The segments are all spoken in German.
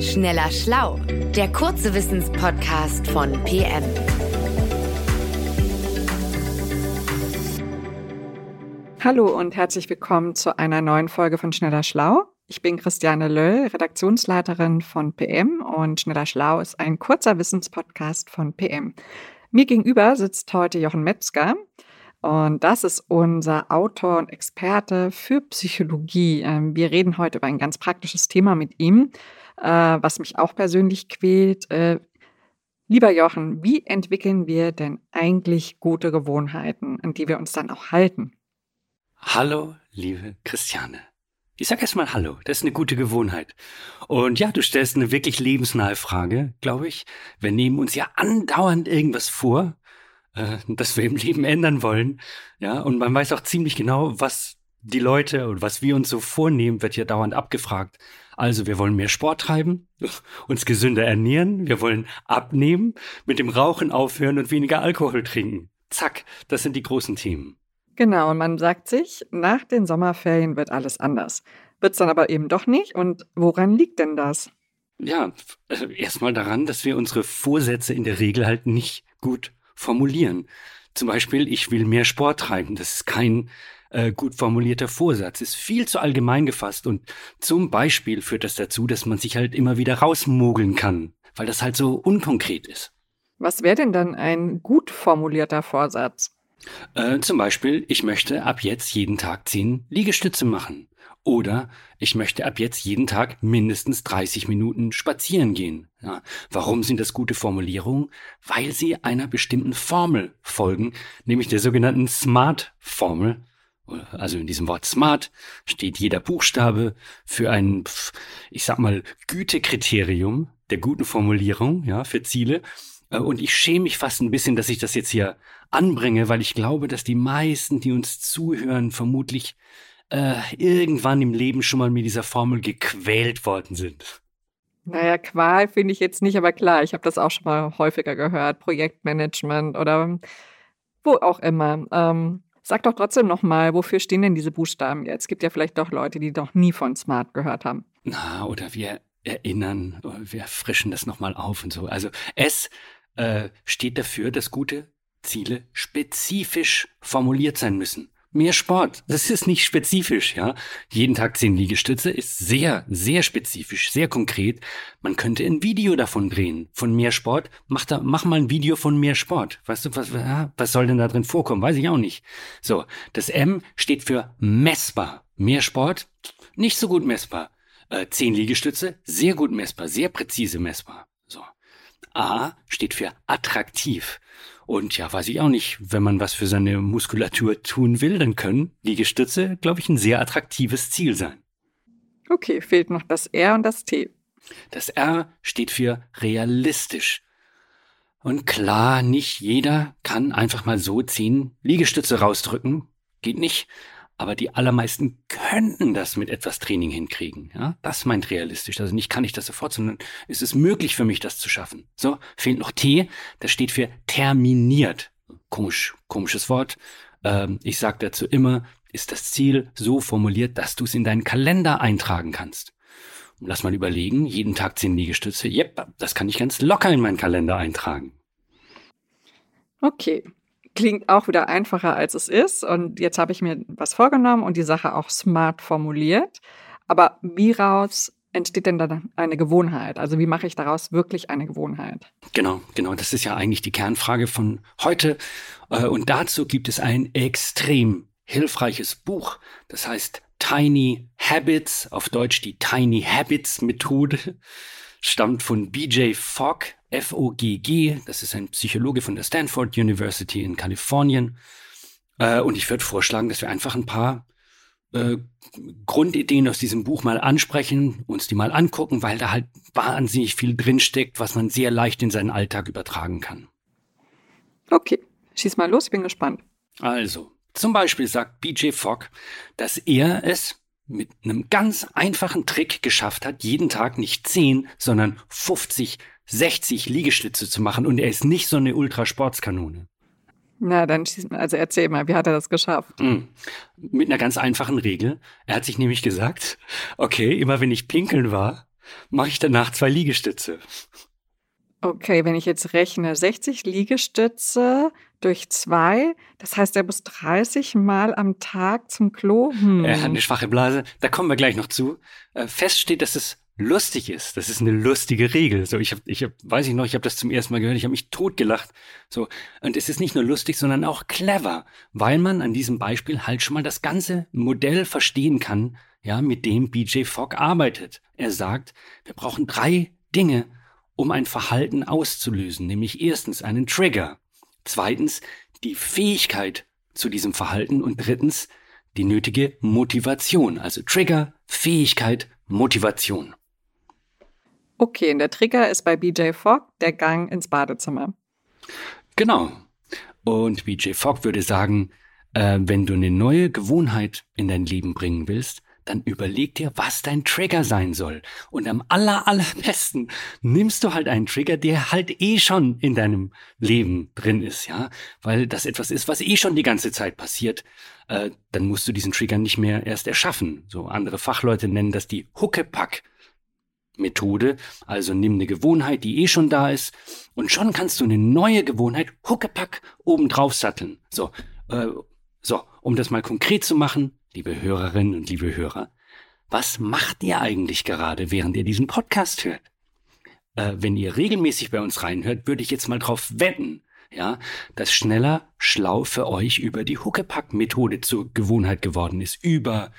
Schneller Schlau, der kurze Wissenspodcast von PM. Hallo und herzlich willkommen zu einer neuen Folge von Schneller Schlau. Ich bin Christiane Löll, Redaktionsleiterin von PM und Schneller Schlau ist ein kurzer Wissenspodcast von PM. Mir gegenüber sitzt heute Jochen Metzger. Und das ist unser Autor und Experte für Psychologie. Ähm, wir reden heute über ein ganz praktisches Thema mit ihm, äh, was mich auch persönlich quält. Äh, lieber Jochen, wie entwickeln wir denn eigentlich gute Gewohnheiten, an die wir uns dann auch halten? Hallo, liebe Christiane. Ich sag erst mal Hallo, das ist eine gute Gewohnheit. Und ja, du stellst eine wirklich lebensnahe Frage, glaube ich. Wir nehmen uns ja andauernd irgendwas vor äh, das wir im Leben ändern wollen. Ja, und man weiß auch ziemlich genau, was die Leute und was wir uns so vornehmen, wird ja dauernd abgefragt. Also wir wollen mehr Sport treiben, uns gesünder ernähren, wir wollen abnehmen, mit dem Rauchen aufhören und weniger Alkohol trinken. Zack, das sind die großen Themen. Genau, und man sagt sich, nach den Sommerferien wird alles anders. Wird's dann aber eben doch nicht. Und woran liegt denn das? Ja, äh, erstmal daran, dass wir unsere Vorsätze in der Regel halt nicht gut formulieren. Zum Beispiel, ich will mehr Sport treiben. Das ist kein äh, gut formulierter Vorsatz, ist viel zu allgemein gefasst und zum Beispiel führt das dazu, dass man sich halt immer wieder rausmogeln kann, weil das halt so unkonkret ist. Was wäre denn dann ein gut formulierter Vorsatz? Äh, zum Beispiel, ich möchte ab jetzt jeden Tag zehn Liegestütze machen. Oder ich möchte ab jetzt jeden Tag mindestens 30 Minuten spazieren gehen. Ja, warum sind das gute Formulierungen? Weil sie einer bestimmten Formel folgen, nämlich der sogenannten SMART-Formel. Also in diesem Wort SMART steht jeder Buchstabe für ein, ich sag mal, Gütekriterium der guten Formulierung, ja, für Ziele. Äh, und ich schäme mich fast ein bisschen, dass ich das jetzt hier anbringe, weil ich glaube, dass die meisten, die uns zuhören, vermutlich äh, irgendwann im Leben schon mal mit dieser Formel gequält worden sind. Naja, Qual finde ich jetzt nicht, aber klar, ich habe das auch schon mal häufiger gehört, Projektmanagement oder wo auch immer. Ähm, sag doch trotzdem nochmal, wofür stehen denn diese Buchstaben jetzt? Es gibt ja vielleicht doch Leute, die noch nie von Smart gehört haben. Na, oder wir erinnern, wir frischen das nochmal auf und so. Also S äh, steht dafür, dass gute Ziele spezifisch formuliert sein müssen. Mehr Sport, das ist nicht spezifisch, ja. Jeden Tag zehn Liegestütze ist sehr, sehr spezifisch, sehr konkret. Man könnte ein Video davon drehen, von mehr Sport. Mach da, mach mal ein Video von mehr Sport. Weißt du, was, was soll denn da drin vorkommen? Weiß ich auch nicht. So, das M steht für messbar. Mehr Sport, nicht so gut messbar. Äh, zehn Liegestütze, sehr gut messbar, sehr präzise messbar. So. A steht für attraktiv. Und ja, weiß ich auch nicht, wenn man was für seine Muskulatur tun will, dann können Liegestütze, glaube ich, ein sehr attraktives Ziel sein. Okay, fehlt noch das R und das T. Das R steht für realistisch. Und klar, nicht jeder kann einfach mal so zehn Liegestütze rausdrücken. Geht nicht aber die allermeisten könnten das mit etwas Training hinkriegen. Ja, das meint realistisch. Also nicht kann ich das sofort, sondern es ist möglich für mich, das zu schaffen. So, fehlt noch T, das steht für terminiert. Komisch, komisches Wort. Ähm, ich sage dazu immer, ist das Ziel so formuliert, dass du es in deinen Kalender eintragen kannst. Lass mal überlegen, jeden Tag zehn Liegestütze. Yep, das kann ich ganz locker in meinen Kalender eintragen. Okay, klingt auch wieder einfacher, als es ist. Und jetzt habe ich mir was vorgenommen und die Sache auch smart formuliert. Aber wie raus entsteht denn dann eine Gewohnheit? Also wie mache ich daraus wirklich eine Gewohnheit? Genau, genau. Das ist ja eigentlich die Kernfrage von heute. Äh, und dazu gibt es ein extrem hilfreiches Buch. Das heißt Tiny Habits, auf Deutsch die Tiny Habits Methode, stammt von BJ Fogg. FOGG, das ist ein Psychologe von der Stanford University in Kalifornien. Äh, und ich würde vorschlagen, dass wir einfach ein paar äh, Grundideen aus diesem Buch mal ansprechen, uns die mal angucken, weil da halt wahnsinnig viel drinsteckt, was man sehr leicht in seinen Alltag übertragen kann. Okay, schieß mal los, ich bin gespannt. Also, zum Beispiel sagt BJ Fogg, dass er es mit einem ganz einfachen Trick geschafft hat, jeden Tag nicht 10, sondern 50 60 Liegestütze zu machen und er ist nicht so eine Ultrasportskanone. Na, dann also erzähl mal, wie hat er das geschafft? Mhm. Mit einer ganz einfachen Regel. Er hat sich nämlich gesagt, okay, immer wenn ich pinkeln war, mache ich danach zwei Liegestütze. Okay, wenn ich jetzt rechne, 60 Liegestütze durch zwei, das heißt, er muss 30 Mal am Tag zum Klo. Hm. Er hat eine schwache Blase, da kommen wir gleich noch zu. Äh, fest steht, dass es lustig ist. Das ist eine lustige Regel. So, ich habe, ich hab, weiß ich noch, ich habe das zum ersten Mal gehört, ich habe mich totgelacht. So, und es ist nicht nur lustig, sondern auch clever, weil man an diesem Beispiel halt schon mal das ganze Modell verstehen kann, ja, mit dem BJ Fogg arbeitet. Er sagt, wir brauchen drei Dinge, um ein Verhalten auszulösen, nämlich erstens einen Trigger, zweitens die Fähigkeit zu diesem Verhalten und drittens die nötige Motivation, also Trigger, Fähigkeit, Motivation. Okay, und der Trigger ist bei BJ Fogg der Gang ins Badezimmer. Genau. Und BJ Fogg würde sagen, äh, wenn du eine neue Gewohnheit in dein Leben bringen willst, dann überleg dir, was dein Trigger sein soll. Und am aller, allerbesten nimmst du halt einen Trigger, der halt eh schon in deinem Leben drin ist, ja, weil das etwas ist, was eh schon die ganze Zeit passiert. Äh, dann musst du diesen Trigger nicht mehr erst erschaffen. So andere Fachleute nennen das die Huckepack. Methode, also nimm eine Gewohnheit, die eh schon da ist, und schon kannst du eine neue Gewohnheit Huckepack obendrauf satteln. So, äh, so, um das mal konkret zu machen, liebe Hörerinnen und liebe Hörer, was macht ihr eigentlich gerade, während ihr diesen Podcast hört? Äh, wenn ihr regelmäßig bei uns reinhört, würde ich jetzt mal drauf wetten, ja, dass schneller schlau für euch über die Huckepack-Methode zur Gewohnheit geworden ist, über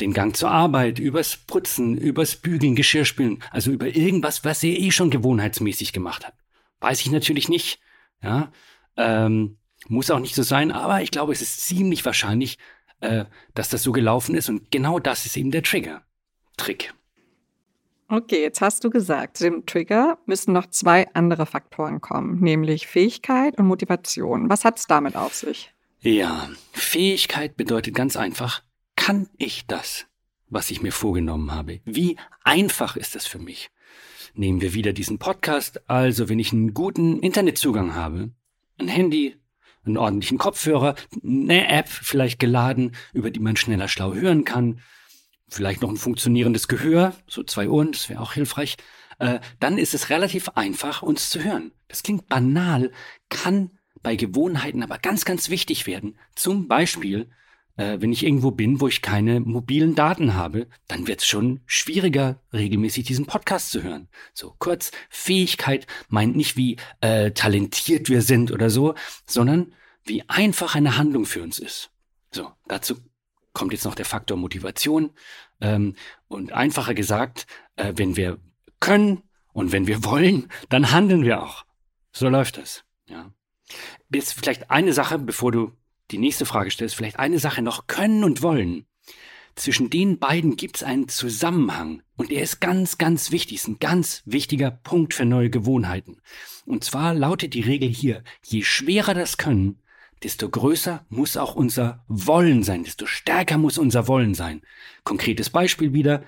den Gang zur Arbeit, übers Putzen, übers Bügeln, Geschirrspülen, also über irgendwas, was ihr eh schon gewohnheitsmäßig gemacht habt. Weiß ich natürlich nicht, ja, ähm, muss auch nicht so sein, aber ich glaube, es ist ziemlich wahrscheinlich, äh, dass das so gelaufen ist und genau das ist eben der Trigger. Trick. Okay, jetzt hast du gesagt, zu dem Trigger müssen noch zwei andere Faktoren kommen, nämlich Fähigkeit und Motivation. Was hat es damit auf sich? Ja, Fähigkeit bedeutet ganz einfach, kann ich das, was ich mir vorgenommen habe? Wie einfach ist das für mich? Nehmen wir wieder diesen Podcast. Also, wenn ich einen guten Internetzugang habe, ein Handy, einen ordentlichen Kopfhörer, eine App vielleicht geladen, über die man schneller schlau hören kann, vielleicht noch ein funktionierendes Gehör, so zwei Ohren, das wäre auch hilfreich, äh, dann ist es relativ einfach, uns zu hören. Das klingt banal, kann bei Gewohnheiten aber ganz, ganz wichtig werden. Zum Beispiel, äh, wenn ich irgendwo bin, wo ich keine mobilen Daten habe, dann wird es schon schwieriger, regelmäßig diesen Podcast zu hören. So kurz, Fähigkeit meint nicht, wie äh, talentiert wir sind oder so, sondern wie einfach eine Handlung für uns ist. So, dazu kommt jetzt noch der Faktor Motivation. Ähm, und einfacher gesagt, äh, wenn wir können und wenn wir wollen, dann handeln wir auch. So läuft das. Ja. Jetzt vielleicht eine Sache, bevor du die nächste Frage stellst, vielleicht eine Sache noch können und wollen. Zwischen den beiden gibt es einen Zusammenhang und er ist ganz, ganz wichtig, ist ein ganz wichtiger Punkt für neue Gewohnheiten. Und zwar lautet die Regel hier, je schwerer das Können, desto größer muss auch unser Wollen sein, desto stärker muss unser Wollen sein. Konkretes Beispiel wieder,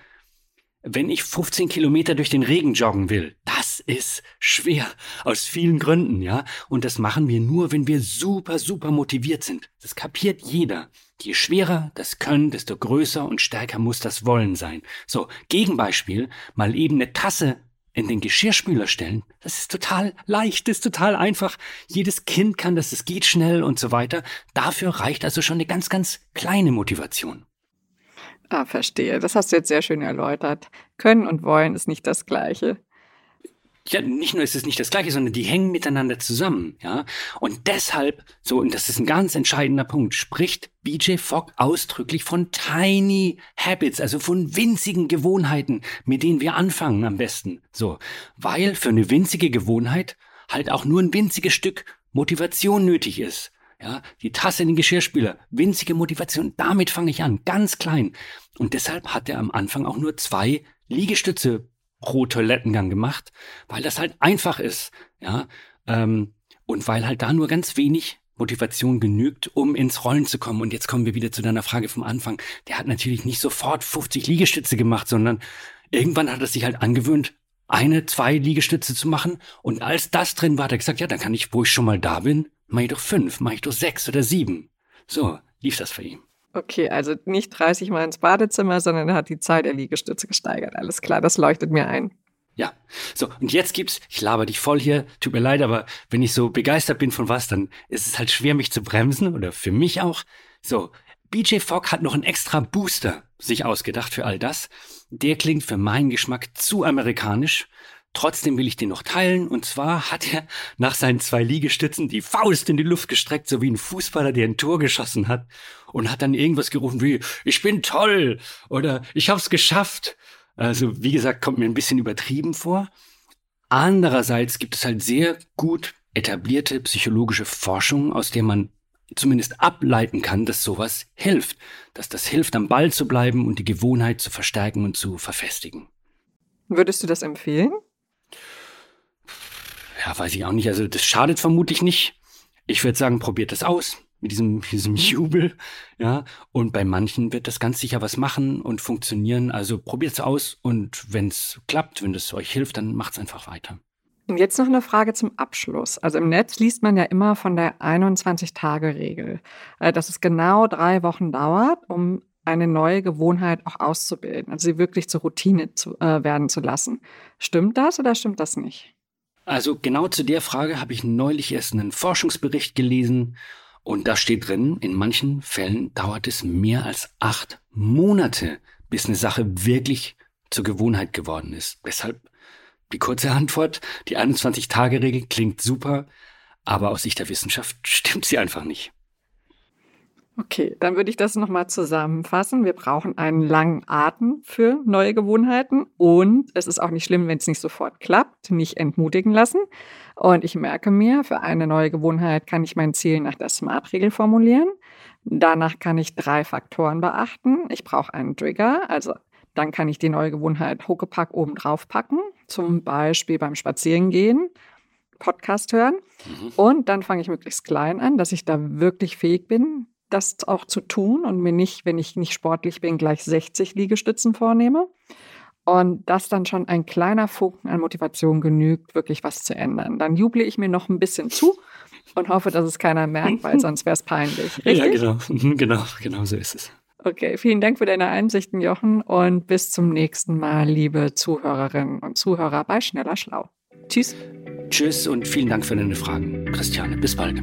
wenn ich 15 Kilometer durch den Regen joggen will, das ist schwer. Aus vielen Gründen, ja. Und das machen wir nur, wenn wir super, super motiviert sind. Das kapiert jeder. Je schwerer das Können, desto größer und stärker muss das Wollen sein. So, Gegenbeispiel, mal eben eine Tasse in den Geschirrspüler stellen, das ist total leicht, das ist total einfach. Jedes Kind kann das, es geht schnell und so weiter. Dafür reicht also schon eine ganz, ganz kleine Motivation. Ah, verstehe. Das hast du jetzt sehr schön erläutert. Können und wollen ist nicht das Gleiche ja, nicht nur ist es nicht das Gleiche, sondern die hängen miteinander zusammen, ja. Und deshalb, so, und das ist ein ganz entscheidender Punkt, spricht BJ Fogg ausdrücklich von tiny habits, also von winzigen Gewohnheiten, mit denen wir anfangen am besten. So, weil für eine winzige Gewohnheit halt auch nur ein winziges Stück Motivation nötig ist. Ja, die Tasse in den Geschirrspüler, winzige Motivation, damit fange ich an, ganz klein. Und deshalb hat er am Anfang auch nur zwei Liegestütze pro Toilettengang gemacht, weil das halt einfach ist, ja, ähm, und weil halt da nur ganz wenig Motivation genügt, um ins Rollen zu kommen. Und jetzt kommen wir wieder zu deiner Frage vom Anfang. Der hat natürlich nicht sofort 50 Liegestütze gemacht, sondern irgendwann hat er sich halt angewöhnt, eine, zwei Liegestütze zu machen. Und als das drin war, hat er gesagt, ja, dann kann ich, wo ich schon mal da bin, mach ich doch fünf, mach ich doch sechs oder sieben. So lief das für ihn. Okay, also nicht 30 Mal ins Badezimmer, sondern er hat die Zahl der Liegestütze gesteigert. Alles klar, das leuchtet mir ein. Ja, so, und jetzt gibt's, ich laber dich voll hier, tut mir leid, aber wenn ich so begeistert bin von was, dann ist es halt schwer, mich zu bremsen, oder für mich auch. So, BJ Fogg hat noch einen extra Booster sich ausgedacht für all das. Der klingt für meinen Geschmack zu amerikanisch. Trotzdem will ich den noch teilen. Und zwar hat er nach seinen zwei Liegestützen die Faust in die Luft gestreckt, so wie ein Fußballer, der ein Tor geschossen hat. Und hat dann irgendwas gerufen wie, ich bin toll oder ich hab's geschafft. Also, wie gesagt, kommt mir ein bisschen übertrieben vor. Andererseits gibt es halt sehr gut etablierte psychologische Forschung, aus der man zumindest ableiten kann, dass sowas hilft, dass das hilft, am Ball zu bleiben und die Gewohnheit zu verstärken und zu verfestigen. Würdest du das empfehlen? Weiß ich auch nicht. Also das schadet vermutlich nicht. Ich würde sagen, probiert das aus mit diesem, diesem Jubel, ja. Und bei manchen wird das ganz sicher was machen und funktionieren. Also probiert es aus und wenn es klappt, wenn es euch hilft, dann macht es einfach weiter. Und jetzt noch eine Frage zum Abschluss. Also im Netz liest man ja immer von der 21-Tage-Regel, äh, dass es genau drei Wochen dauert, um eine neue Gewohnheit auch auszubilden, also sie wirklich zur Routine zu, äh, werden zu lassen. Stimmt das oder stimmt das nicht? Also genau zu der Frage habe ich neulich erst einen Forschungsbericht gelesen und da steht drin, in manchen Fällen dauert es mehr als acht Monate, bis eine Sache wirklich zur Gewohnheit geworden ist. Deshalb die kurze Antwort, die 21-Tage-Regel klingt super, aber aus Sicht der Wissenschaft stimmt sie einfach nicht. Okay, dann würde ich das nochmal zusammenfassen. Wir brauchen einen langen Atem für neue Gewohnheiten und es ist auch nicht schlimm, wenn es nicht sofort klappt, nicht entmutigen lassen. Und ich merke mir, für eine neue Gewohnheit kann ich mein Ziel nach der SMART-Regel formulieren. Danach kann ich drei Faktoren beachten. Ich brauche einen Trigger, also dann kann ich die neue Gewohnheit Huckepack oben drauf packen, zum Beispiel beim Spazierengehen, Podcast hören. Mhm. Und dann fange ich möglichst klein an, dass ich da wirklich fähig bin, das auch zu tun und mir nicht, wenn ich nicht sportlich bin, gleich 60 Liegestützen vornehme. Und dass dann schon ein kleiner Funken an Motivation genügt, wirklich was zu ändern. Dann juble ich mir noch ein bisschen zu und hoffe, dass es keiner merkt, weil sonst wäre es peinlich. Richtig? Ja, genau. genau, genau so ist es. Okay, vielen Dank für deine Einsichten, Jochen, und bis zum nächsten Mal, liebe Zuhörerinnen und Zuhörer bei Schneller Schlau. Tschüss. Tschüss und vielen Dank für deine Fragen, Christiane. Bis bald.